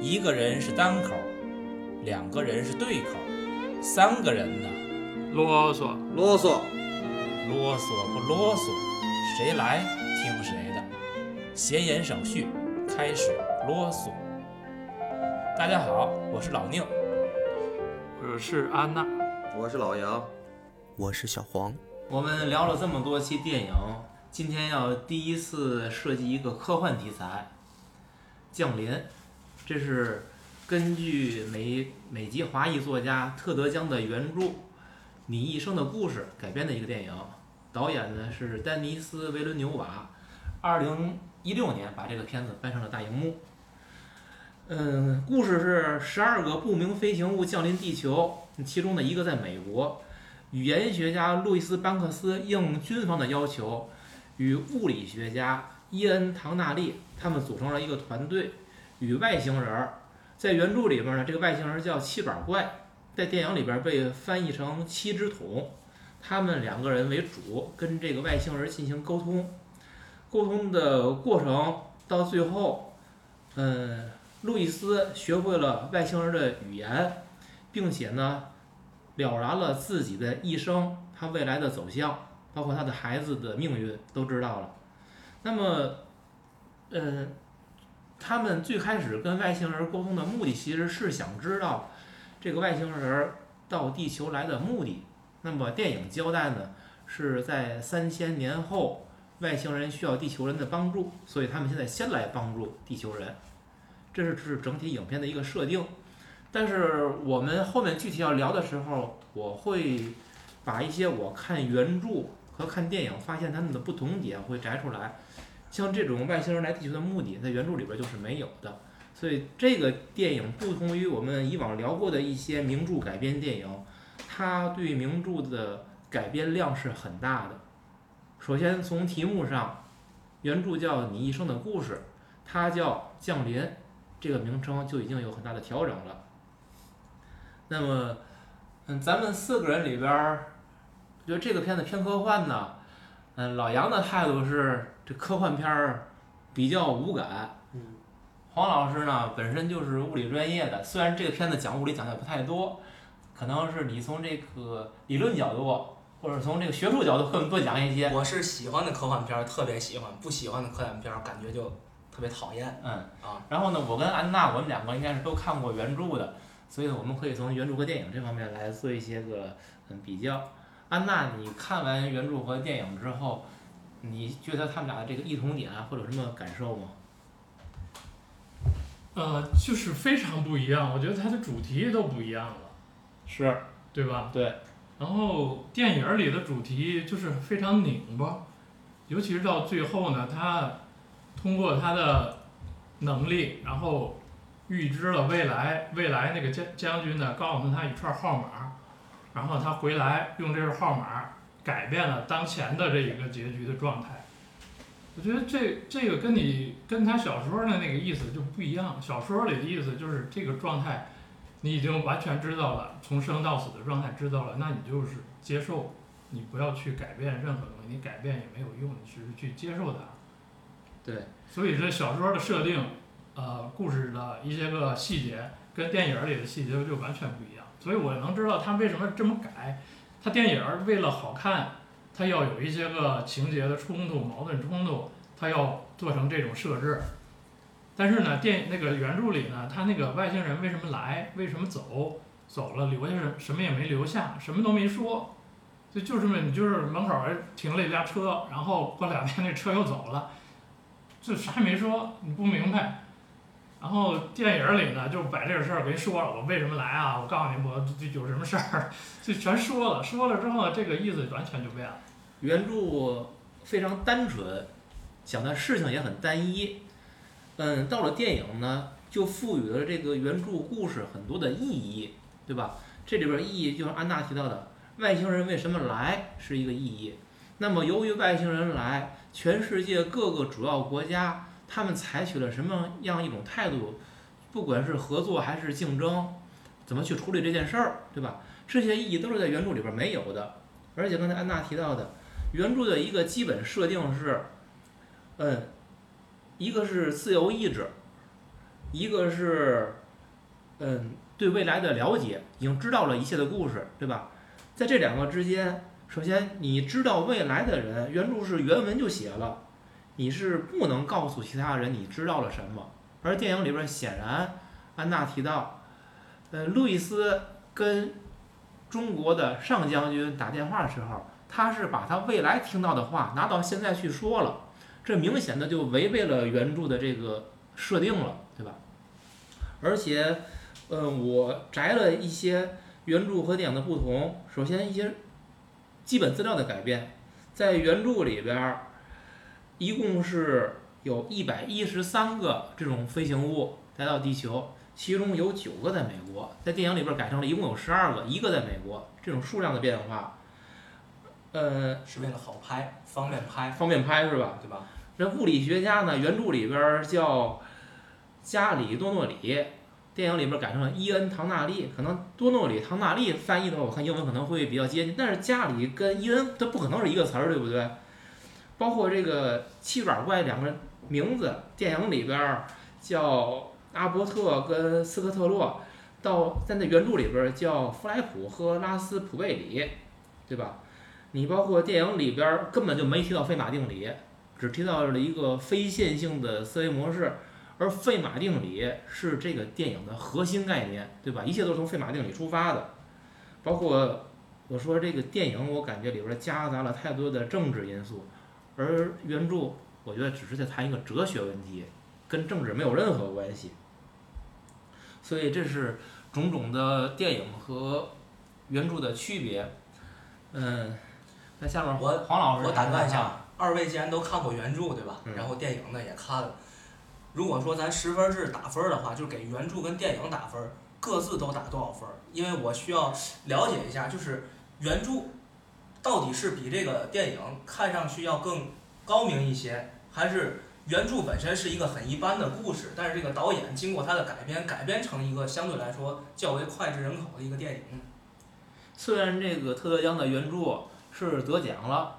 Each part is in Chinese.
一个人是单口，两个人是对口，三个人呢，啰嗦，啰嗦，啰嗦不啰嗦，谁来听谁的。闲言少叙，开始啰嗦。大家好，我是老宁。我是安娜。我是老杨，我是小黄。我们聊了这么多期电影，今天要第一次设计一个科幻题材，《降临》，这是根据美美籍华裔作家特德·江的原著《你一生的故事》改编的一个电影，导演呢是丹尼斯·维伦纽瓦，二零一六年把这个片子搬上了大荧幕。嗯，故事是十二个不明飞行物降临地球，其中的一个在美国。语言学家路易斯·班克斯应军方的要求，与物理学家伊恩·唐纳利他们组成了一个团队，与外星人儿。在原著里边呢，这个外星人叫七板怪，在电影里边被翻译成七只桶。他们两个人为主，跟这个外星人进行沟通。沟通的过程到最后，嗯，路易斯学会了外星人的语言，并且呢。了然了自己的一生，他未来的走向，包括他的孩子的命运都知道了。那么，嗯，他们最开始跟外星人沟通的目的，其实是想知道这个外星人到地球来的目的。那么电影交代呢，是在三千年后，外星人需要地球人的帮助，所以他们现在先来帮助地球人。这是是整体影片的一个设定。但是我们后面具体要聊的时候，我会把一些我看原著和看电影发现他们的不同点会摘出来。像这种外星人来地球的目的，在原著里边就是没有的。所以这个电影不同于我们以往聊过的一些名著改编电影，它对名著的改编量是很大的。首先从题目上，原著叫《你一生的故事》，它叫《降临》，这个名称就已经有很大的调整了。那么，嗯，咱们四个人里边儿，觉得这个片子偏科幻呢。嗯，老杨的态度是这科幻片儿比较无感。嗯。黄老师呢，本身就是物理专业的，虽然这个片子讲物理讲的不太多，可能是你从这个理论角度，或者从这个学术角度更多讲一些。我是喜欢的科幻片儿，特别喜欢；不喜欢的科幻片儿，感觉就特别讨厌。嗯。啊。然后呢，我跟安娜，我们两个应该是都看过原著的。所以我们可以从原著和电影这方面来做一些个嗯比较。安娜，你看完原著和电影之后，你觉得他们俩的这个异同点或者什么感受吗？呃，就是非常不一样。我觉得它的主题都不一样了。是。对吧？对。然后电影里的主题就是非常拧巴，尤其是到最后呢，他通过他的能力，然后。预知了未来，未来那个将将军呢，告诉他一串号码，然后他回来用这个号码改变了当前的这一个结局的状态。我觉得这这个跟你跟他小说的那个意思就不一样。小说里的意思就是这个状态，你已经完全知道了，从生到死的状态知道了，那你就是接受，你不要去改变任何东西，你改变也没有用，你只是去接受它。对。所以这小说的设定。呃，故事的一些个细节跟电影里的细节就完全不一样，所以我能知道他为什么这么改。他电影为了好看，他要有一些个情节的冲突、矛盾冲突，他要做成这种设置。但是呢，电那个原著里呢，他那个外星人为什么来，为什么走，走了留下什么也没留下，什么都没说，就就这么你就是门口停了一辆车，然后过两天那车又走了，就啥也没说，你不明白。然后电影里呢，就把这个事儿给说了，我为什么来啊？我告诉你，我这有什么事儿，就全说了。说了之后，这个意思完全就变了。原著非常单纯，讲的事情也很单一。嗯，到了电影呢，就赋予了这个原著故事很多的意义，对吧？这里边意义就是安娜提到的，外星人为什么来是一个意义。那么由于外星人来，全世界各个主要国家。他们采取了什么样一种态度？不管是合作还是竞争，怎么去处理这件事儿，对吧？这些意义都是在原著里边没有的。而且刚才安娜提到的，原著的一个基本设定是，嗯，一个是自由意志，一个是，嗯，对未来的了解，已经知道了一切的故事，对吧？在这两个之间，首先你知道未来的人，原著是原文就写了，你是不能告诉其他人你知道了什么。而电影里边显然，安娜提到，呃，路易斯跟中国的上将军打电话的时候，他是把他未来听到的话拿到现在去说了，这明显的就违背了原著的这个设定了，对吧？而且，呃，我摘了一些原著和电影的不同。首先，一些基本资料的改变，在原著里边，一共是有一百一十三个这种飞行物来到地球，其中有九个在美国，在电影里边改成了一共有十二个，一个在美国。这种数量的变化，呃，是为了好拍，方便拍，方便拍是吧？对吧？这物理学家呢，原著里边儿叫加里多诺里，电影里边儿改成了伊恩唐纳利。可能多诺里、唐纳利翻译的话，我看英文可能会比较接近。但是加里跟伊恩，它不可能是一个词儿，对不对？包括这个七爪怪两个名字，电影里边叫阿伯特跟斯科特洛，到在那原著里边叫弗莱普和拉斯普贝里，对吧？你包括电影里边根本就没提到费马定理。只提到了一个非线性的思维模式，而费马定理是这个电影的核心概念，对吧？一切都是从费马定理出发的，包括我说这个电影，我感觉里边夹杂了太多的政治因素，而原著我觉得只是在谈一个哲学问题，跟政治没有任何关系。所以这是种种的电影和原著的区别。嗯，那下面我黄老师我打断一下。二位既然都看过原著，对吧？嗯然后电影呢也看了。如果说咱十分制打分儿的话，就是给原著跟电影打分儿，各自都打多少分儿？因为我需要了解一下，就是原著到底是比这个电影看上去要更高明一些，还是原著本身是一个很一般的故事，但是这个导演经过他的改编，改编成一个相对来说较为脍炙人口的一个电影。虽然这个特德·江的原著是得奖了，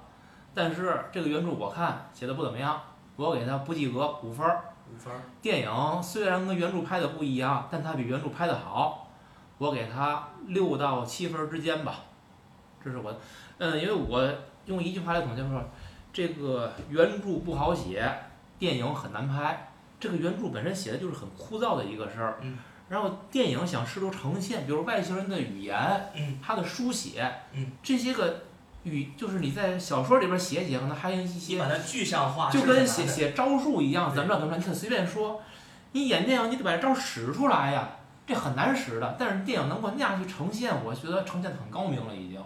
但是这个原著我看写的不怎么样，我给他不及格五分儿。五分儿，电影虽然跟原著拍的不一样，但它比原著拍的好，我给它六到七分儿之间吧。这是我，嗯，因为我用一句话来总结说，这个原著不好写，电影很难拍。这个原著本身写的就是很枯燥的一个事儿，嗯然后电影想试图呈现，比如外星人的语言，嗯他的书写，嗯这些个语，就是你在小说里边写写，可能还有一你些把它具象化，就跟写写招数一样，怎么着怎么着，你可随便说。你演电影，你得把这招使出来呀，这很难使的。但是电影能够那样去呈现，我觉得呈现的很高明了，已经。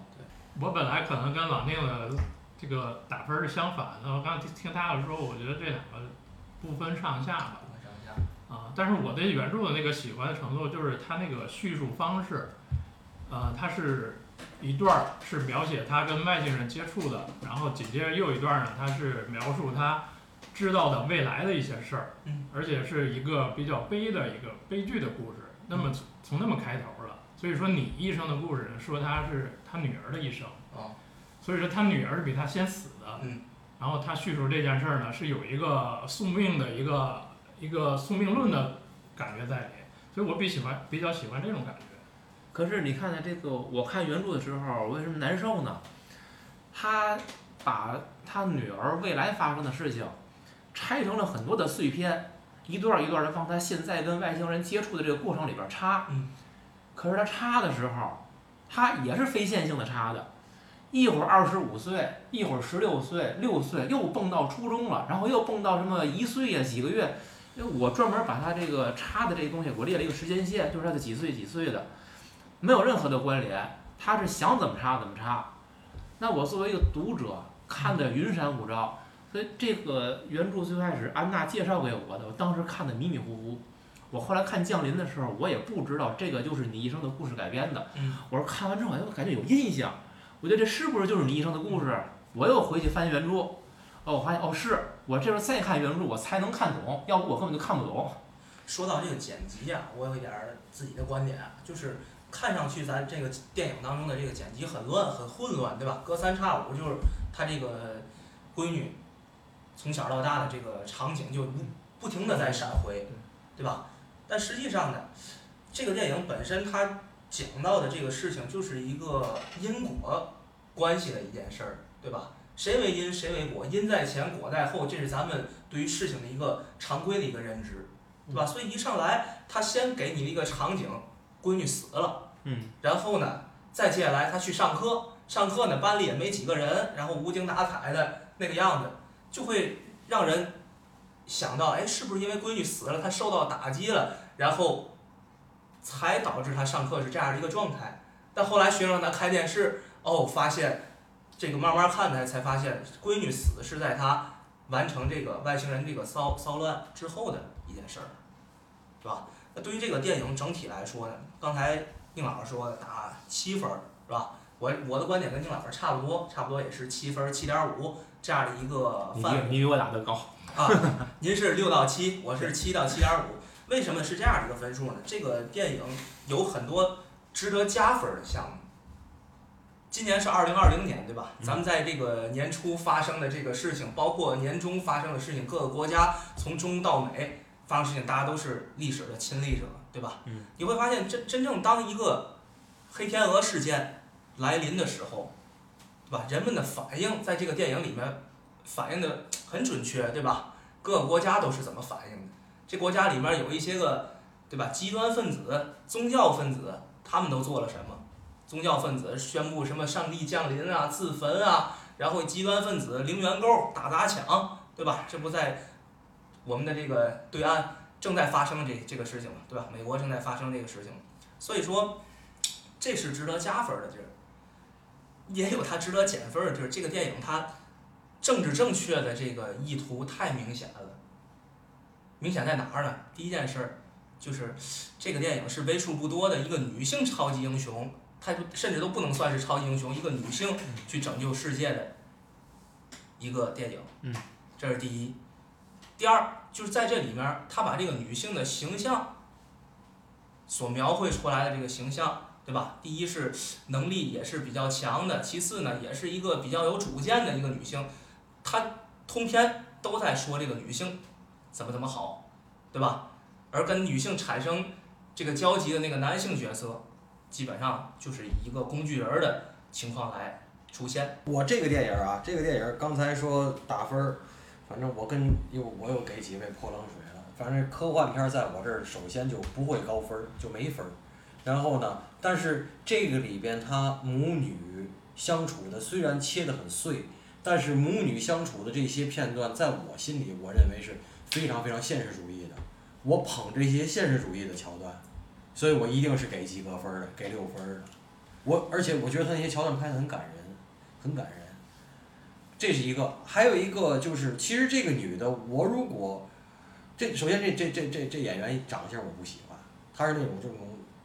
我本来可能跟老宁的这个打分儿是相反的，我刚听听他的说，我觉得这两个不分上下吧。上下啊，但是我对原著的那个喜欢的程度，就是它那个叙述方式，呃，它是一段儿是描写他跟外星人接触的，然后紧接着又一段儿呢，它是描述他知道的未来的一些事儿，嗯，而且是一个比较悲的一个悲剧的故事。那么从从那么开头了，所以说你一生的故事说他是他女儿的一生，啊，所以说他女儿是比他先死的，嗯，然后他叙述这件事儿呢，是有一个宿命的一个一个宿命论的感觉在里，所以我比喜欢比较喜欢这种感觉。可是你看看这个，我看原著的时候，为什么难受呢？他把他女儿未来发生的事情拆成了很多的碎片，一段儿一段的往他现在跟外星人接触的这个过程里边儿插。嗯。可是他插的时候，他也是非线性的插的，一会儿二十五岁，一会儿十六岁、六岁，又蹦到初中了，然后又蹦到什么一岁呀、几个月。因为我专门把他这个插的这个东西，我列了一个时间线，就是他的几岁几岁的。没有任何的关联，他是想怎么插怎么插。那我作为一个读者，看的云山雾罩，所以这个原著最开始安娜介绍给我的，我当时看的迷迷糊糊。我后来看《降临》的时候，我也不知道这个就是你一生的故事改编的。嗯我说看完之后，哎，我感觉有印象，我觉得这是不是就是你一生的故事？我又回去翻原著，哦，我发现哦是，我这时候再看原著，我才能看懂，要不我根本就看不懂。说到这个剪辑呀、我有一点儿自己的观点，就是看上去咱这个电影当中的这个剪辑很乱、很混乱，对吧？隔三差五就是他这个闺女从小到大的这个场景就不不停的在闪回，对吧？但实际上呢，这个电影本身它讲到的这个事情就是一个因果关系的一件事儿，对吧？谁为因，谁为果，因在前，果在后，这是咱们对于事情的一个常规的一个认知，对吧？所以一上来，他先给你一个场景，闺女死了，嗯，然后呢，再接下来他去上课，上课呢班里也没几个人，然后无精打采的那个样子，就会让人想到，哎，是不是因为闺女死了，他受到打击了，然后才导致他上课是这样的一个状态？但后来学生他开电视，哦，发现这个慢慢看来才发现，闺女死是在他完成这个外星人这个骚骚乱之后的一件事儿，是吧？那对于这个电影整体来说呢，刚才宁老师说的打七分儿，是吧？我我的观点跟宁老师差不多，差不多也是七分儿、七点五这样的一个范围比你比我打的高。啊。您是六到七，我是七到七点五。为什么是这样的一个分数呢？这个电影有很多值得加分儿的项目。今年是二零二零年，对吧？嗯咱们在这个年初发生的这个事情，包括年中发生的事情，各个国家从中到美发生事情，大家都是历史的亲历者，对吧？嗯。你会发现，真真正当一个黑天鹅事件来临的时候，对吧？人们的反应在这个电影里面反映的很准确，对吧？各个国家都是怎么反应的？这国家里面有一些个，对吧？极端分子、宗教分子，他们都做了什么？宗教分子宣布什么上帝降临啊、自焚啊，然后极端分子零元购、打砸抢，对吧？这不在我们的这个对岸正在发生这这个事情嘛，对吧？美国正在发生这个事情，所以说这是值得加分的地儿，也有它值得减分的地儿。这个电影它政治正确的这个意图太明显了，明显在哪儿呢？第一件事儿就是这个电影是为数不多的一个女性超级英雄。她甚至都不能算是超级英雄，一个女性去拯救世界的一个电影，嗯，这是第一。第二就是在这里面儿，他把这个女性的形象所描绘出来的这个形象，对吧？第一是能力也是比较强的，其次呢，也是一个比较有主见的一个女性，她通篇都在说这个女性怎么怎么好，对吧？而跟女性产生这个交集的那个男性角色。基本上就是以一个工具人儿的情况来出现。我这个电影啊，这个电影刚才说打分，反正我跟又我又给几位泼冷水了。反正科幻片在我这儿首先就不会高分，就没分。然后呢，但是这个里边它母女相处的虽然切得很碎，但是母女相处的这些片段，在我心里，我认为是非常非常现实主义的。我捧这些现实主义的桥段。所以我一定是给及格分的，给六分的。我而且我觉得他那些桥段拍得很感人，很感人。这是一个，还有一个就是，其实这个女的，我如果这首先这这这这这演员长相我不喜欢，她是那种这种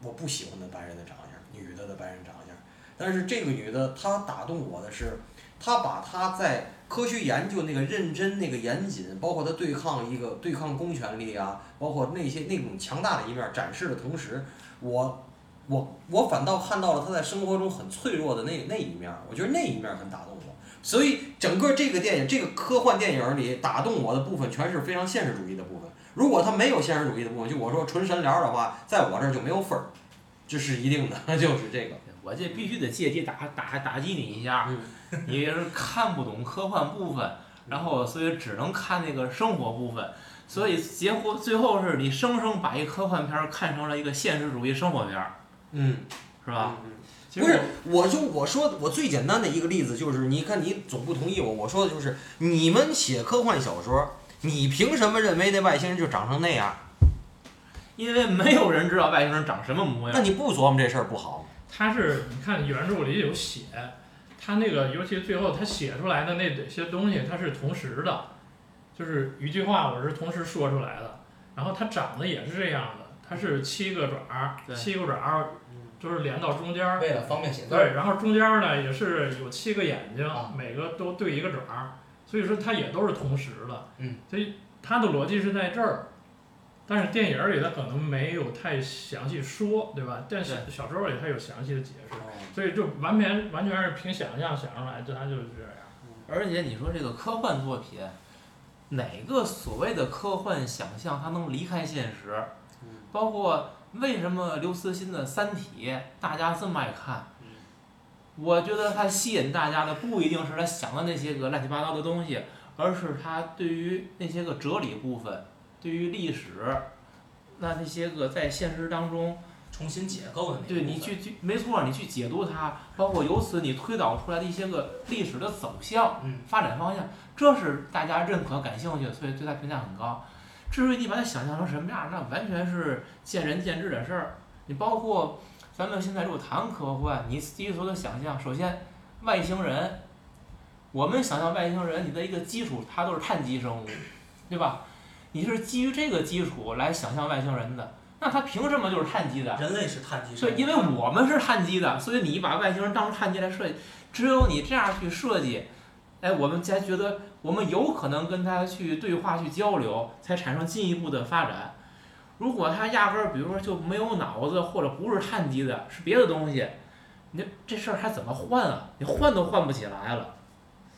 我不喜欢的白人的长相，女的的白人长相。但是这个女的，她打动我的是，她把他在科学研究那个认真、那个严谨，包括他对抗一个对抗公权力啊，包括那些那种强大的一面展示的同时，我我我反倒看到了他在生活中很脆弱的那那一面，我觉得那一面很打动我。所以整个这个电影，这个科幻电影里打动我的部分，全是非常现实主义的部分。如果他没有现实主义的部分，就我说纯神聊的话，在我这儿就没有分儿，这是一定的，就是这个。我这必须得借机打打打击你一下，你也是看不懂科幻部分，然后所以只能看那个生活部分，所以结果最后是你生生把一科幻片儿看成了一个现实主义生活片儿，嗯，是吧？嗯其实不是，我就我说我最简单的一个例子就是，你看你总不同意我，我说的就是你们写科幻小说，你凭什么认为那外星人就长成那样？因为没有人知道外星人长什么模样。那你不琢磨这事儿不好吗？他是你看原著里有写，他那个尤其最后他写出来的那些东西，它是同时的，就是一句话我是同时说出来的，然后它长得也是这样的，它是七个爪儿，七个爪儿就是连到中间儿，为了方便写字，对，然后中间儿呢也是有七个眼睛啊，每个都对一个爪儿，所以说它也都是同时的。嗯，所以它的逻辑是在这儿，但是电影儿里它可能没有太详细说，对吧？但是小说里它有详细的解释，所以就完全完全是凭想象想出来，就它就是这样。而且你说这个科幻作品，哪个所谓的科幻想象它能离开现实？包括为什么刘慈欣的《三体》大家这么爱看嗯？我觉得他吸引大家的不一定是他想的那些个乱七八糟的东西，而是他对于那些个哲理部分，对于历史，那那些个在现实当中，重新解构的那对你去去没错，你去解读它，包括由此你推导出来的一些个历史的走向、嗯发展方向，这是大家认可、感兴趣的，所以对它评价很高。至于你把它想象成什么样，那完全是见仁见智的事儿。你包括咱们现在如果谈科幻，你第一所有的想象，首先外星人，我们想象外星人，你的一个基础，它都是碳基生物，对吧？你是基于这个基础来想象外星人的，那他凭什么就是碳基的？人类是碳基生对，物，因为我们是碳基的，所以你把外星人当成碳基来设计，只有你这样去设计，哎，我们才觉得我们有可能跟他去对话、去交流，才产生进一步的发展。如果他压根儿，比如说就没有脑子，或者不是碳基的，是别的东西，你这事儿还怎么换啊？你换都换不起来了。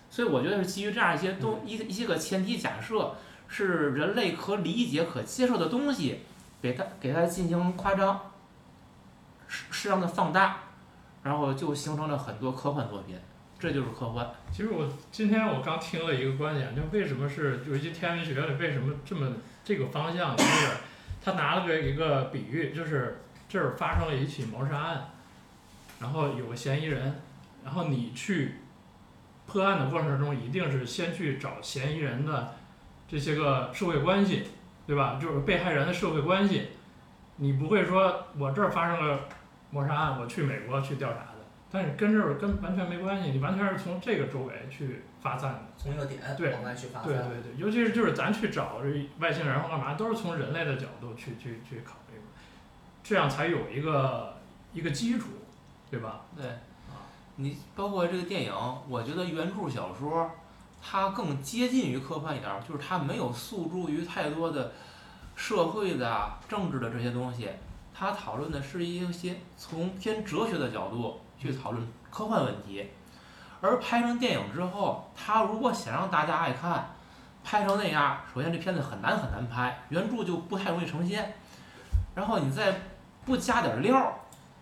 所以我觉得是基于这样一些东一一些个前提假设，是人类可理解、可接受的东西，给它给它进行夸张，适适当的放大，然后就形成了很多科幻作品，这就是科幻。其实我今天我刚听了一个观点，就为什么是有一些天文学里为什么这么这个方向，就是他拿了个一个比喻，就是这儿发生了一起谋杀案，然后有个嫌疑人，然后你去破案的过程中，一定是先去找嫌疑人的这些个社会关系，对吧？就是被害人的社会关系，你不会说我这儿发生了谋杀案，我去美国去调查的。但是跟这儿跟完全没关系，你完全是从这个周围去发散的。从一个点对往外去发散。对对对，尤其是就是咱去找这外星人或干嘛，都是从人类的角度去去去考虑，这样才有一个一个基础，对吧？对，你包括这个电影，我觉得原著小说它更接近于科幻一点儿，就是它没有诉诸于太多的社会的啊、政治的这些东西，它讨论的是一些从偏哲学的角度去讨论科幻问题。而拍成电影之后，它如果想让大家爱看，拍成那样，首先这片子很难很难拍，原著就不太容易呈现。然后你再不加点料儿，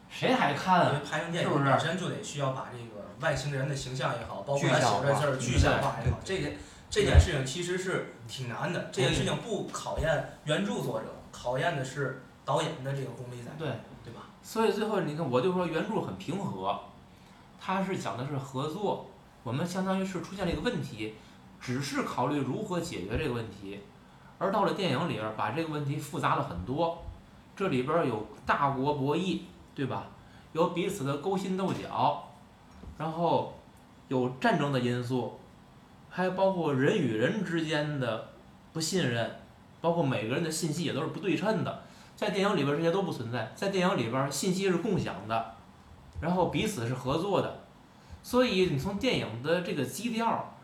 谁还看啊？因为拍成电是不是影本身就得需要把这个外星人的形象也好，包括写的字儿具象化也好，这件这件事情其实是挺难的。这件事情不考验原著作者，考验的是导演的这个功力在，对。对吧？所以最后你看，我就说原著很平和，它是讲的是合作，我们相当于是出现了一个问题，只是考虑如何解决这个问题，而到了电影里边儿，把这个问题复杂了很多，这里边儿有大国博弈，对吧？有彼此的勾心斗角，然后有战争的因素，还包括人与人之间的不信任，包括每个人的信息也都是不对称的。在电影里边这些都不存在，在电影里边信息是共享的，然后彼此是合作的，所以你从电影的这个基调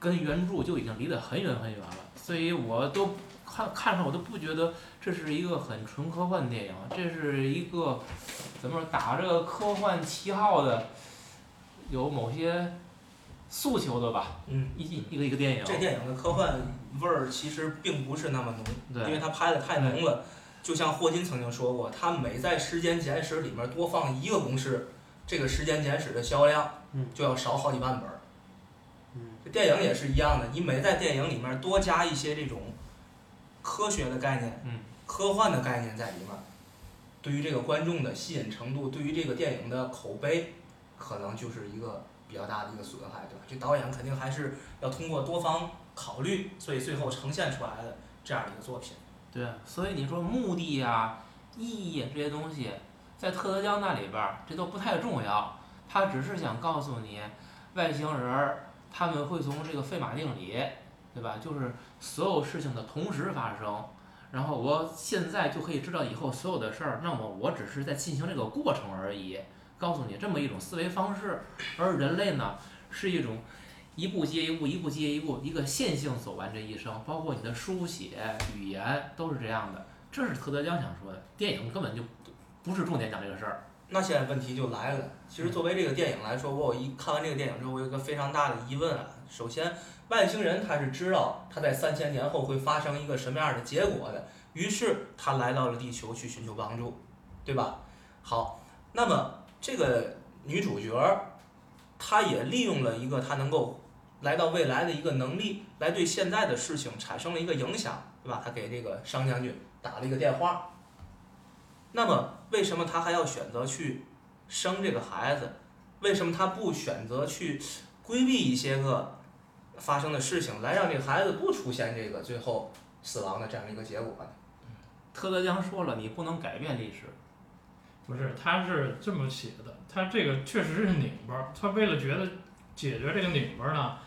跟原著就已经离得很远很远了，所以我都看看上我都不觉得这是一个很纯科幻电影，这是一个怎么说打这个科幻旗号的，有某些诉求的吧，嗯，一一个一个电影，这电影的科幻味儿其实并不是那么浓，因为它拍的太浓了。就像霍金曾经说过，他每在时间简史里面多放一个公式，这个时间简史的销量嗯就要少好几万本儿。嗯这电影也是一样的，你每在电影里面多加一些这种科学的概念、嗯科幻的概念在里面，对于这个观众的吸引程度，对于这个电影的口碑，可能就是一个比较大的一个损害，对吧？这导演肯定还是要通过多方考虑，所以最后呈现出来的这样的一个作品。对，所以你说目的呀、意义这些东西，在特德·江那里边儿，这都不太重要。他只是想告诉你，外星人儿他们会从这个费马定理，对吧？就是所有事情的同时发生。然后我现在就可以知道以后所有的事儿，那么我只是在进行这个过程而已。告诉你这么一种思维方式，而人类呢，是一种一步接一步，一步接一步，一个线性走完这一生，包括你的书写、语言都是这样的。这是特德·江想说的，电影根本就不是重点讲这个事儿。那现在问题就来了，其实作为这个电影来说，我有一看完这个电影之后，我有一个非常大的疑问啊，首先，外星人他是知道他在三千年后会发生一个什么样的结果的，于是他来到了地球去寻求帮助，对吧？好，那么这个女主角，她也利用了一个她能够来到未来的一个能力，来对现在的事情产生了一个影响，对吧？她给这个商将军打了一个电话。那么，为什么她还要选择去生这个孩子？为什么她不选择去规避一些个发生的事情，来让这个孩子不出现这个最后死亡的这样一个结果呢？特德·江说了，你不能改变历史。不是，他是这么写的，他这个确实是拧巴儿，他为了觉得解决这个拧巴儿呢，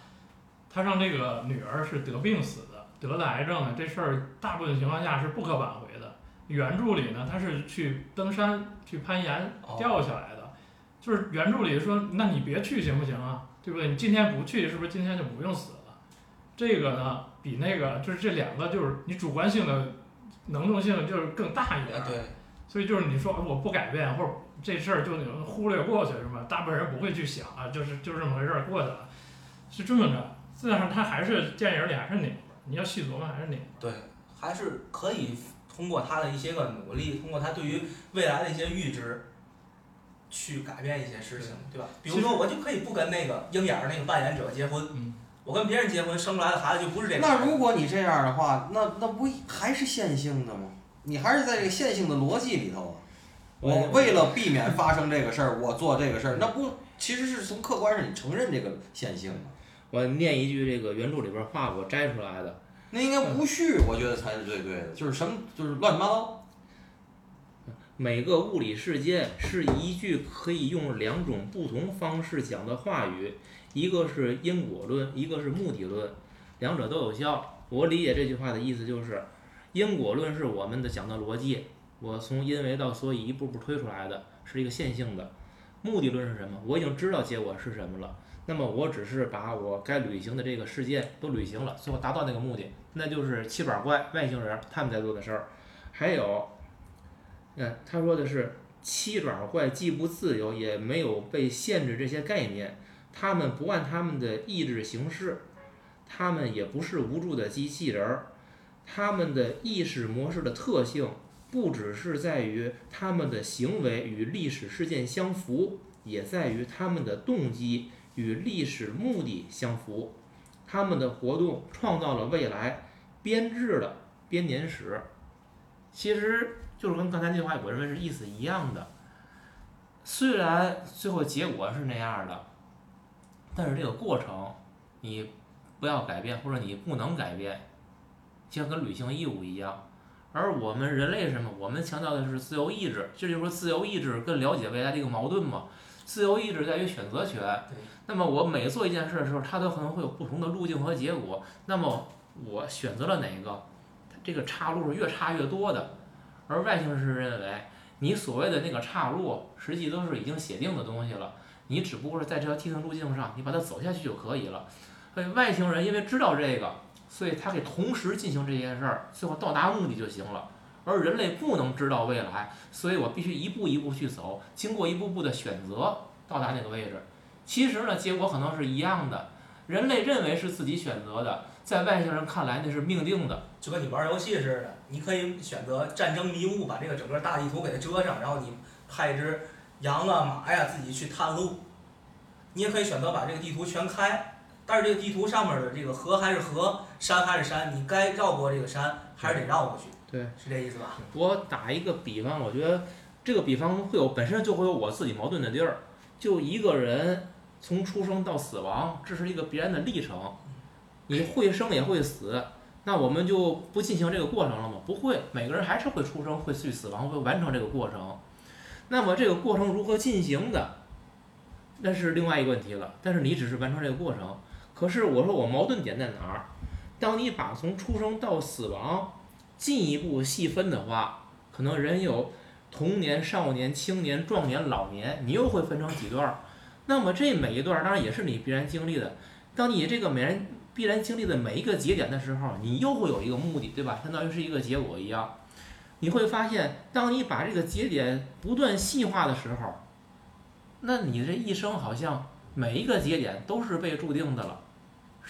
他让这个女儿是得病死的，得了癌症的，这事儿大部分情况下是不可挽回的。原著里呢，他是去登山去攀岩哦掉下来的，就是原著里说，那你别去行不行啊？对不对？你今天不去，是不是今天就不用死了？这个呢，比那个就是这两个就是你主观性的能动性就是更大一点儿。对，所以就是你说我不改变，或者这事儿就能忽略过去是吧？大部分人不会去想啊，就是就这么回事儿过去了，是这么着。实际上他还是电影里还是拧巴儿，你要细琢磨还是拧巴对，还是可以通过他的一些个努力，通过他对于未来的一些预知，去改变一些事情，对吧？比如说，我就可以不跟那个鹰眼儿那个扮演者结婚，嗯我跟别人结婚生出来的孩子就不是这个。那如果你这样的话，那那不还是线性的吗？你还是在这个线性的逻辑里头啊。我为了避免发生这个事儿，我做这个事儿，那不其实是从客观上你承认这个线性吗？我念一句这个原著里边话，我摘出来的。那应该无序，我觉得才是最对的，就是什么就是乱七八糟。每个物理事件是一句可以用两种不同方式讲的话语，一个是因果论，一个是目的论，两者都有效。我理解这句话的意思就是，因果论是我们的讲的逻辑，我从因为到所以一步步推出来的，是一个线性的。目的论是什么？我已经知道结果是什么了，那么我只是把我该履行的这个事件都履行了，最后达到那个目的，那就是七板怪外星人他们在做的事儿。还有，嗯，他说的是七爪怪既不自由，也没有被限制这些概念，他们不按他们的意志行事，他们也不是无助的机器人儿，他们的意识模式的特性不只是在于他们的行为与历史事件相符，也在于他们的动机与历史目的相符，他们的活动创造了未来，编制了编年史。其实就是跟刚才那句话，我认为是意思一样的。虽然最后结果是那样的，但是这个过程你不要改变，或者你不能改变，像跟履行义务一样。而我们人类是什么？我们强调的是自由意志，这就是说自由意志跟了解未来这个矛盾嘛。自由意志在于选择权。那么我每做一件事的时候，它都可能会有不同的路径和结果。那么我选择了哪个？这个岔路是越差越多的。而外星人是认为，你所谓的那个岔路，实际都是已经写定的东西了，你只不过是在这条既定路径上，你把它走下去就可以了。所以外星人因为知道这个，所以他可以同时进行这件事儿，最后到达目的就行了。而人类不能知道未来，所以我必须一步一步去走，经过一步步的选择到达那个位置。其实呢，结果可能是一样的。人类认为是自己选择的，在外星人看来那是命定的。就跟你玩游戏似的，你可以选择战争迷雾，把这个整个大地图给它遮上，然后你派一只羊啊马呀自己去探路。你也可以选择把这个地图全开，但是这个地图上面的这个河还是河，山还是山，你该绕过这个山还是得绕过去。对，是这意思吧？我打一个比方，我觉得这个比方会有本身就会有我自己矛盾的地儿。就一个人从出生到死亡，这是一个必然的历程，你会生也会死，那我们就不进行这个过程了吗？不会，每个人还是会出生、会去死亡、会完成这个过程。那么这个过程如何进行的，那是另外一个问题了。但是你只是完成这个过程，可是我说我矛盾点在哪儿？当你把从出生到死亡进一步细分的话，可能人有童年、少年、青年、壮年、老年，你又会分成几段儿。那么这每一段当然也是你必然经历的。当你这个每人必然经历的每一个节点的时候，你又会有一个目的，对吧？相当于是一个结果一样。你会发现，当你把这个节点不断细化的时候，那你这一生好像每一个节点都是被注定的了。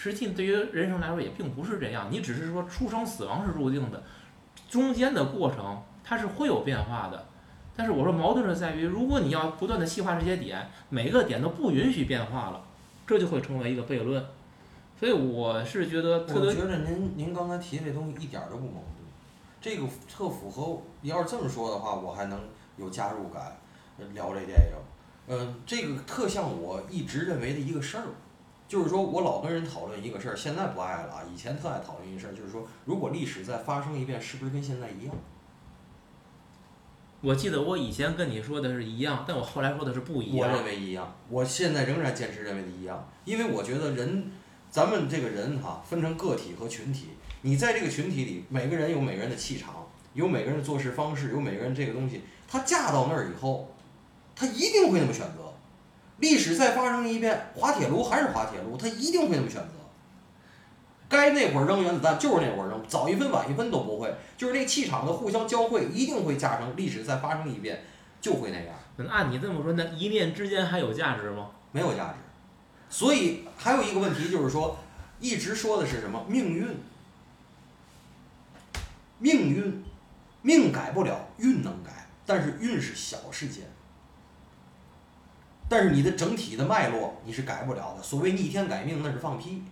实际对于人生来说也并不是这样，你只是说出生死亡是注定的，中间的过程它是会有变化的。但是我说矛盾是在于，如果你要不断的细化这些点，每个点都不允许变化了，这就会成为一个悖论。所以我是觉得特德我觉得您您刚才提的这东西一点儿都不矛盾，这个特符合。你要是这么说的话，我还能有加入感，呃聊这电影。嗯，这个特像我一直认为的一个事儿，就是说我老跟人讨论一个事儿，现在不爱了啊，以前特爱讨论一事儿，就是说如果历史再发生一遍，是不是跟现在一样？我记得我以前跟你说的是一样，但我后来说的是不一样我。认为一样，我现在仍然坚持认为的一样，因为我觉得人，咱们这个人哈、分成个体和群体，你在这个群体里，每个人有每个人的气场，有每个人的做事方式，有每个人这个东西，他嫁到那儿以后，他一定会那么选择。历史再发生一遍，滑铁卢还是滑铁卢，他一定会那么选择。该那会儿扔原子弹就是那会儿扔，早一分晚一分都不会，就是那气场的互相交汇，一定会加成历史再发生一遍就会那样。那按你这么说，那一念之间还有价值吗？没有价值。所以还有一个问题就是说，一直说的是什么命运？命运，命改不了，运能改，但是运是小事件。但是你的整体的脉络你是改不了的。所谓逆天改命，那是放屁。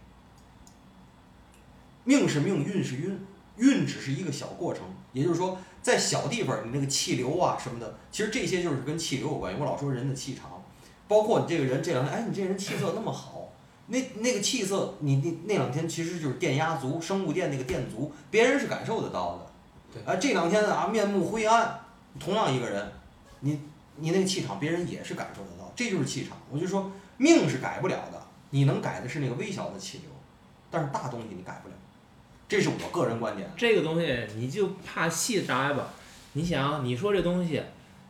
命是命，运是运，运只是一个小过程。也就是说，在小地方，你那个气流啊什么的，其实这些就是跟气流有关系。我老说人的气场，包括你这个人这两天，哎，你这人气色那么好，那那个气色，你那那两天其实就是电压足，生物电那个电足，别人是感受得到的。对啊，这两天啊面目灰暗，同样一个人，你你那个气场，别人也是感受得到，这就是气场。我就说命是改不了的，你能改的是那个微小的气流，但是大东西你改不了，这是我个人观点。这个东西你就怕细摘吧。你想，你说这东西，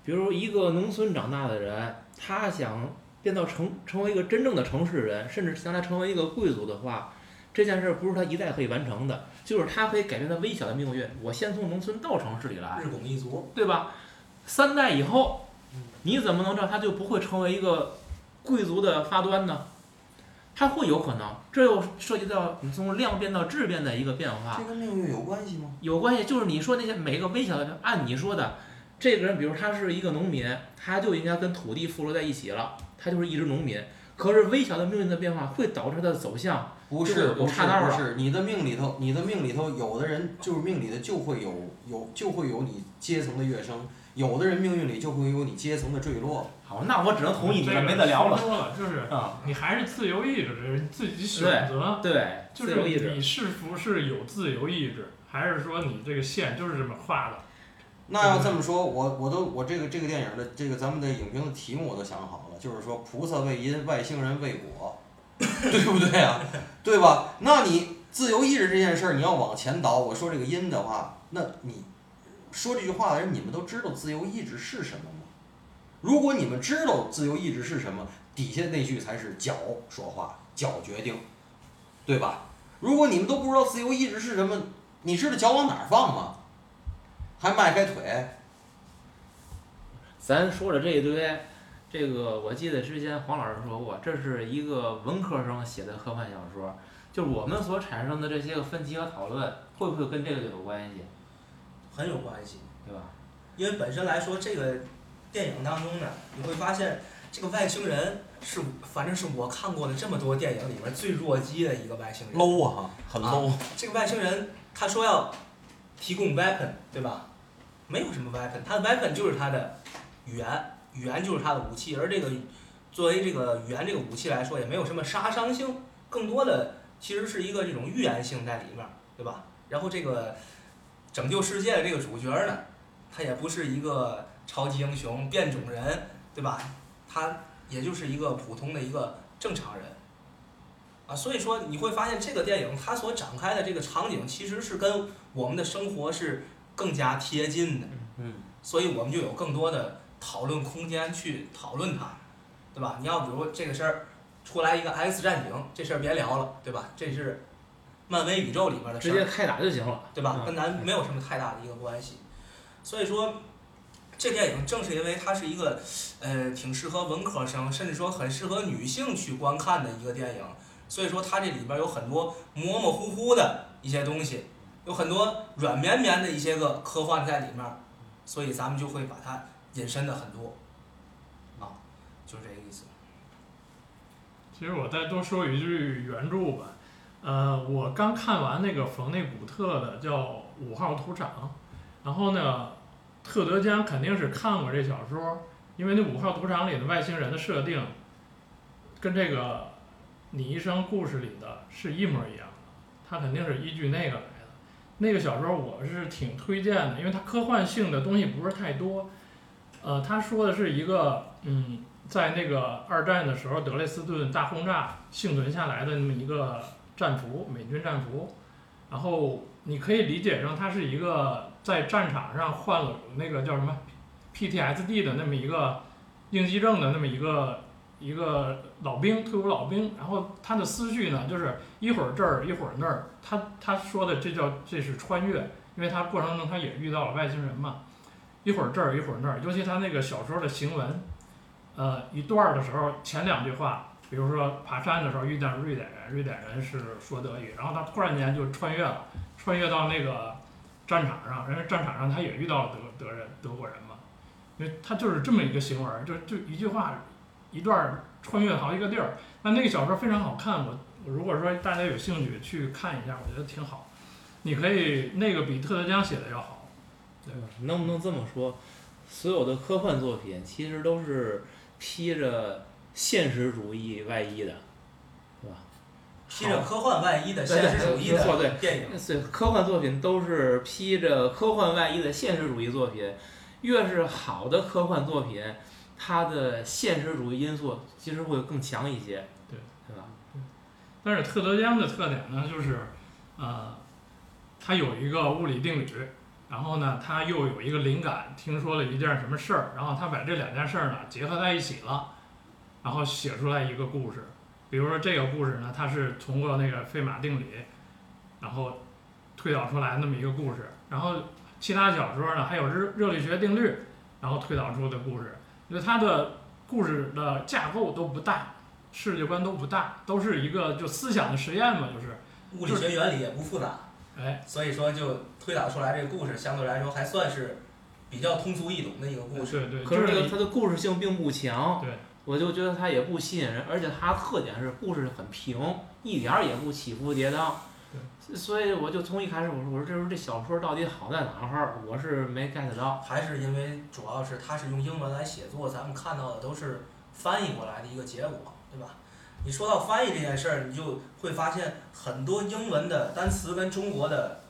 比如一个农村长大的人，他想变到成成为一个真正的城市人，甚至将来成为一个贵族的话，这件事不是他一代可以完成的，就是他可以改变他微小的命运。我先从农村到城市里来，日拱一卒。对吧？三代以后，你怎么能知道他就不会成为一个贵族的发端呢？他会有可能，这又涉及到你从量变到质变的一个变化。这跟命运有关系吗？有关系，就是你说那些每个微小的，按你说的，这个人，比如他是一个农民，他就应该跟土地附着在一起了，他就是一只农民。可是微小的命运的变化会导致他的走向，不是有不是岔道了不是，你的命里头，你的命里头，有的人就是命里的就会有有就会有你阶层的跃升，有的人命运里就会有你阶层的坠落。好，那我只能同意你没得聊了。说了，就是啊，你还是自由意志自己选择，对，就是自由意志。你是不是有自由意志，还是说你这个线就是这么画的？那要这么说，我我都我这个这个电影的这个咱们的影评的题目我都想好了，就是说菩萨为因，外星人为果，对不对啊？对吧？那你自由意志这件事儿，你要往前倒，我说这个因的话，那你说这句话的人，你们都知道自由意志是什么吗？如果你们知道自由意志是什么，底下那句才是脚说话，脚决定，对吧？如果你们都不知道自由意志是什么，你知道脚往哪儿放吗？还迈开腿？咱说了这一堆，这个我记得之前黄老师说过，这是一个文科生写的科幻小说，就是我们所产生的这些个分歧和讨论，会不会跟这个有关系，很有关系，对吧？因为本身来说，这个电影当中呢，你会发现这个外星人是，反正是我看过的这么多电影里面最弱鸡的一个外星人。low 啊，很 low。这个外星人他说要提供 weapon，对吧？没有什么 weapon，他的 weapon 就是他的语言，语言就是他的武器，而这个作为这个语言这个武器来说，也没有什么杀伤性，更多的其实是一个这种预言性在里面，对吧？然后这个拯救世界的这个主角呢，他也不是一个超级英雄、变种人，对吧？他也就是一个普通的一个正常人。啊，所以说你会发现这个电影它所展开的这个场景其实是跟我们的生活是更加贴近的，嗯，所以我们就有更多的讨论空间去讨论它，对吧？你要比如这个事儿出来一个 X 战警，这事儿别聊了，对吧？这是漫威宇宙里边的事儿，直接开打就行了，对吧？嗯跟咱没有什么太大的一个关系，所以说。这电影正是因为它是一个，呃，挺适合文科生，甚至说很适合女性去观看的一个电影，所以说它这里边有很多模模糊糊的一些东西，有很多软绵绵的一些个科幻在里面，所以咱们就会把它引申的很多，啊，就是这个意思。其实我再多说一句原著吧，呃，我刚看完那个冯内古特的叫《五号土场》，然后呢，特德·江肯定是看过这小说，因为那五号土场里的外星人的设定，跟这个《你一生故事》里的是一模一样的，他肯定是依据那个来的。那个小说我是挺推荐的，因为它科幻性的东西不是太多，呃，他说的是一个嗯。在那个二战的时候，德累斯顿大轰炸幸存下来的那么一个战俘，美军战俘，然后你可以理解成他是一个在战场上患了那个叫什么 PTSD 的那么一个应激症的那么一个一个老兵，退伍老兵，然后他的思绪呢，就是一会儿这儿一会儿那儿，他他说的这叫这是穿越，因为他过程中他也遇到了外星人嘛，一会儿这儿一会儿那儿，尤其他那个小说的行文。呃，一段儿的时候，前两句话，比如说爬山的时候遇见瑞典人，瑞典人是说德语，然后他突然间就穿越了，穿越到那个战场上，人家战场上他也遇到了德德人德国人嘛，因为他就是这么一个行文，就就一句话，一段穿越好几个地儿。那那个小说非常好看，我如果说大家有兴趣去看一下，我觉得挺好。你可以那个比特德江写的要好，对吧？能不能这么说？所有的科幻作品其实都是。披着现实主义外衣的，是吧？披着科幻外衣的现实主义的电影，对，科幻作品都是披着科幻外衣的现实主义作品。越是好的科幻作品，它的现实主义因素其实会更强一些，对，对吧？但是特德·江的特点呢，就是，呃，他有一个物理定律。然后呢，他又有一个灵感，听说了一件什么事儿，然后他把这两件事儿呢结合在一起了，然后写出来一个故事。比如说这个故事呢，它是通过那个费马定理，然后推导出来那么一个故事。然后其他小说呢，还有热热力学定律，然后推导出的故事。因为它的故事的架构都不大，世界观都不大，都是一个就思想的实验嘛，就是物理学原理也不复杂。哎，所以说就推导出来这个故事，相对来说还算是比较通俗易懂的一个故事。对对。可是这个它的故事性并不强。对。我就觉得它也不吸引人，而且它特点是故事很平，一点儿也不起伏跌宕。对。所以我就从一开始我说我说这时候这小说到底好在哪儿？我是没 get 到。还是因为主要是它是用英文来写作，咱们看到的都是翻译过来的一个结果，对吧？你说到翻译这件事儿，你就会发现很多英文的单词跟中国的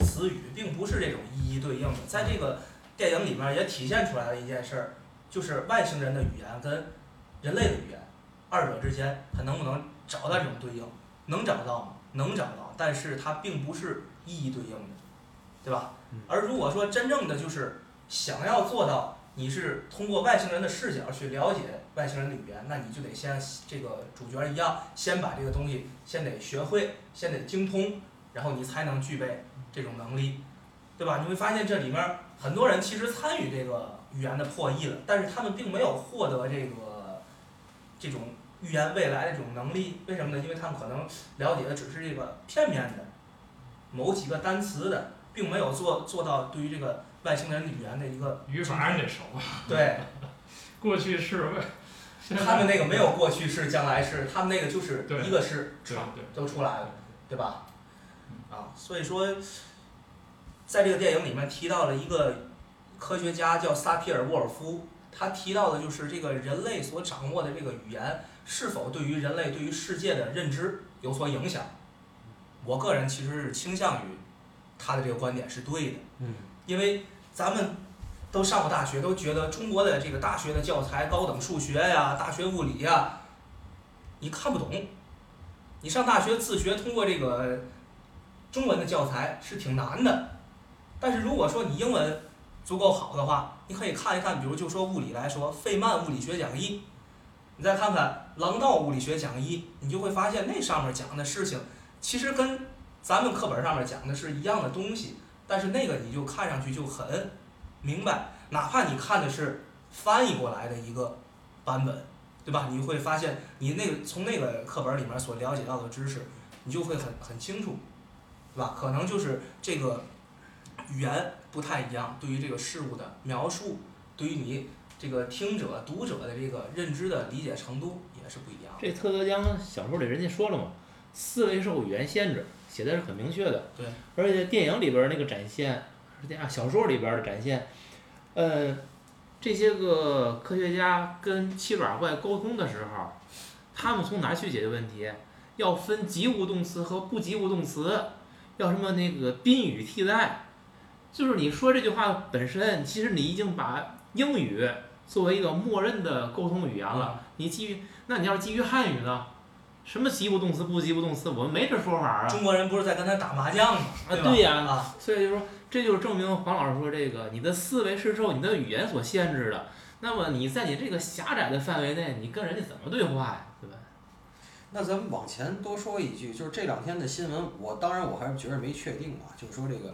词语并不是这种一一对应的。在这个电影里面也体现出来了一件事儿，就是外星人的语言跟人类的语言，二者之间它能不能找到这种对应？能找到吗？能找到，但是它并不是一一对应的，对吧？而如果说真正的就是想要做到，你是通过外星人的视角去了解。外星人的语言，那你就得先这个主角一样，先把这个东西先得学会，先得精通，然后你才能具备这种能力，对吧？你会发现这里面很多人其实参与这个语言的破译了，但是他们并没有获得这个这种预言未来的这种能力。为什么呢？因为他们可能了解的只是这个片面的某几个单词的，并没有做做到对于这个外星人语言的一个语法得熟。对，过去式。他们那个没有过去式、将来式，他们那个就是一个式，都出来了，对吧？啊，所以说，在这个电影里面提到了一个科学家叫萨皮尔沃尔夫，他提到的就是这个人类所掌握的这个语言是否对于人类对于世界的认知有所影响。我个人其实是倾向于他的这个观点是对的，嗯，因为咱们。都上过大学，都觉得中国的这个大学的教材，高等数学呀、大学物理呀，你看不懂。你上大学自学，通过这个中文的教材是挺难的。但是如果说你英文足够好的话，你可以看一看，比如就说物理来说，费曼物理学讲义，你再看看郎道物理学讲义，你就会发现那上面讲的事情，其实跟咱们课本上面讲的是一样的东西，但是那个你就看上去就很。明白，哪怕你看的是翻译过来的一个版本，对吧？你会发现你那个从那个课本里面所了解到的知识，你就会很很清楚，对吧？可能就是这个语言不太一样，对于这个事物的描述，对于你这个听者、读者的这个认知的理解程度也是不一样的。这特德·江小说里人家说了嘛，思维受语言限制，写的是很明确的。对。而且电影里边儿那个展现，电啊小说里边儿的展现，呃，这些个科学家跟七爪怪沟通的时候，他们从哪去解决问题？要分及物动词和不及物动词，要什么那个宾语替代。就是你说这句话本身，其实你已经把英语作为一个默认的沟通语言了。你基于那你要是基于汉语呢？什么及物动词不及物动词，我们没这说法啊。中国人不是在跟他打麻将吗？啊，对呀、啊，所以就说这就是证明黄老师说这个，你的思维是受你的语言所限制的。那么你在你这个狭窄的范围内，你跟人家怎么对话呀？对吧？那咱们往前多说一句，就是这两天的新闻，我当然我还是觉得没确定啊，就是说这个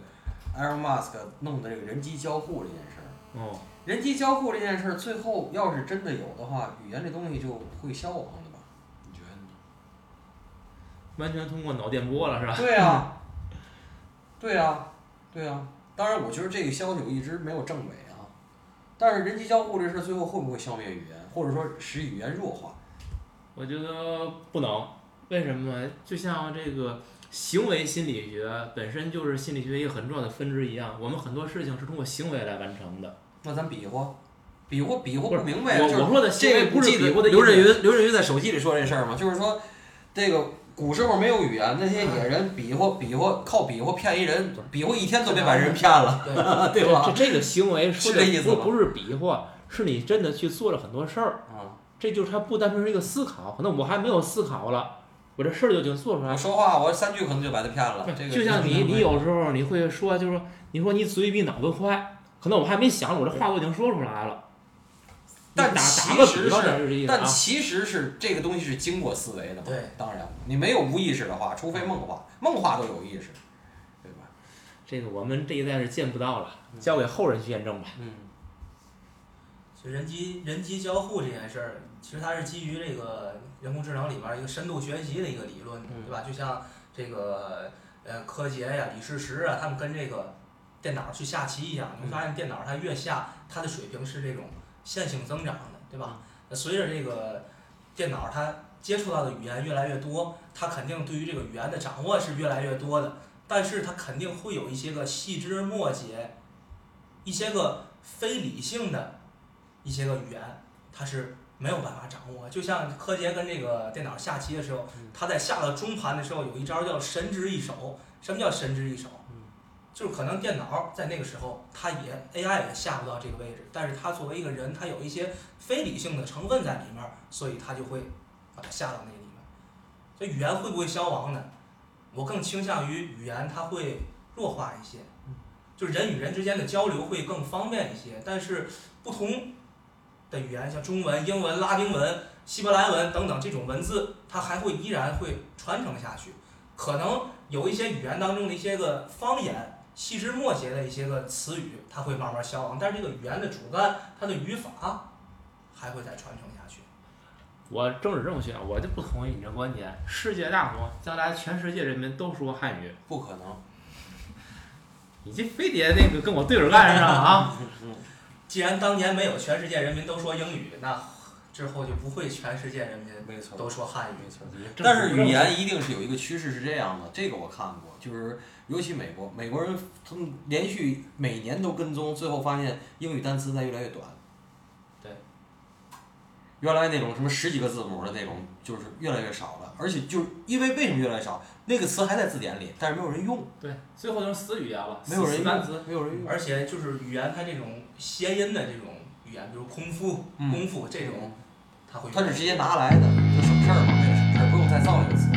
Elon Musk 弄的这个人机交互这件事儿，哦，人机交互这件事儿，最后要是真的有的话，语言这东西就会消亡的吧？你觉得呢？完全通过脑电波了是吧？对 呀、对呀、对呀、当然，我觉得这个消息我一直没有证伪啊。但是人机交互这事儿最后会不会消灭语言，或者说使语言弱化？我觉得不能，为什么呢？就像这个行为心理学本身就是心理学一个很重要的分支一样，我们很多事情是通过行为来完成的。那咱比划，比划比划不明白我我说的行为不是比划的意刘震。云刘震云在手机里说这事儿嘛，就是说这个古时候没有语言，那些野人比划比划靠比划骗一人，比划一天都别把人骗了，对，对吧？这这个行为说的是这意思不是比划，是你真的去做了很多事儿。啊，这就是它不单纯是一个思考，可能我还没有思考了，我这事儿就已经做出来了。我说话我三句可能就把他骗了。这个就像你，你有时候你会说，就是说，你说你嘴比脑子快，可能我还没想呢，我这话都已经说出来了。但打其打个实比方，是。但其实是这个东西是经过思维的嘛。对，当然你没有无意识的话，除非梦话，梦话都有意识，对吧？这个我们这一代是见不到了，交给后人去验证吧。嗯，其实人机人机交互这件事儿，其实它是基于这个人工智能里面一个深度学习的一个理论，嗯对吧？就像这个呃柯洁呀、李世石啊，他们跟这个电脑去下棋一样，你会发现电脑它越下，它的水平是这种线性增长的，对吧？那随着这个电脑它接触到的语言越来越多，它肯定对于这个语言的掌握是越来越多的，但是它肯定会有一些个细枝末节，一些个非理性的。一些个语言，它是没有办法掌握。就像柯洁跟这个电脑下棋的时候，他在下了中盘的时候，有一招叫神之一手。什么叫神之一手？就是可能电脑在那个时候，它也 AI 也下不到这个位置，但是它作为一个人，它有一些非理性的成分在里面，所以它就会把它下到那个里面。所以语言会不会消亡呢？我更倾向于语言它会弱化一些，就是人与人之间的交流会更方便一些，但是不同。的语言，像中文、英文、拉丁文、希伯来文等等这种文字，它还会依然会传承下去。可能有一些语言当中的一些个方言、细枝末节的一些个词语，它会慢慢消亡，但是这个语言的主干，它的语法还会再传承下去。我政治正确，我就不同意你这观点。世界大同，将来全世界人民都说汉语，不可能。你这非得那个跟我对着干是吧啊？既然当年没有全世界人民都说英语，那之后就不会全世界人民没错，都说汉语。没错。但是语言一定是有一个趋势是这样的，这个我看过，就是尤其美国，美国人他们连续每年都跟踪，最后发现英语单词在越来越短。对。原来那种什么十几个字母的那种，就是越来越少了，而且就是因为为什么越来越少？那个词还在字典里，但是没有人用，对，最后就是死语言了，没有人死单词用，。没有人用。而且就是语言它这种谐音的这种语言，比如空腹、嗯功夫这种，他会他是直接拿来的，就省事儿嘛，为了省事儿，不用再造一个词。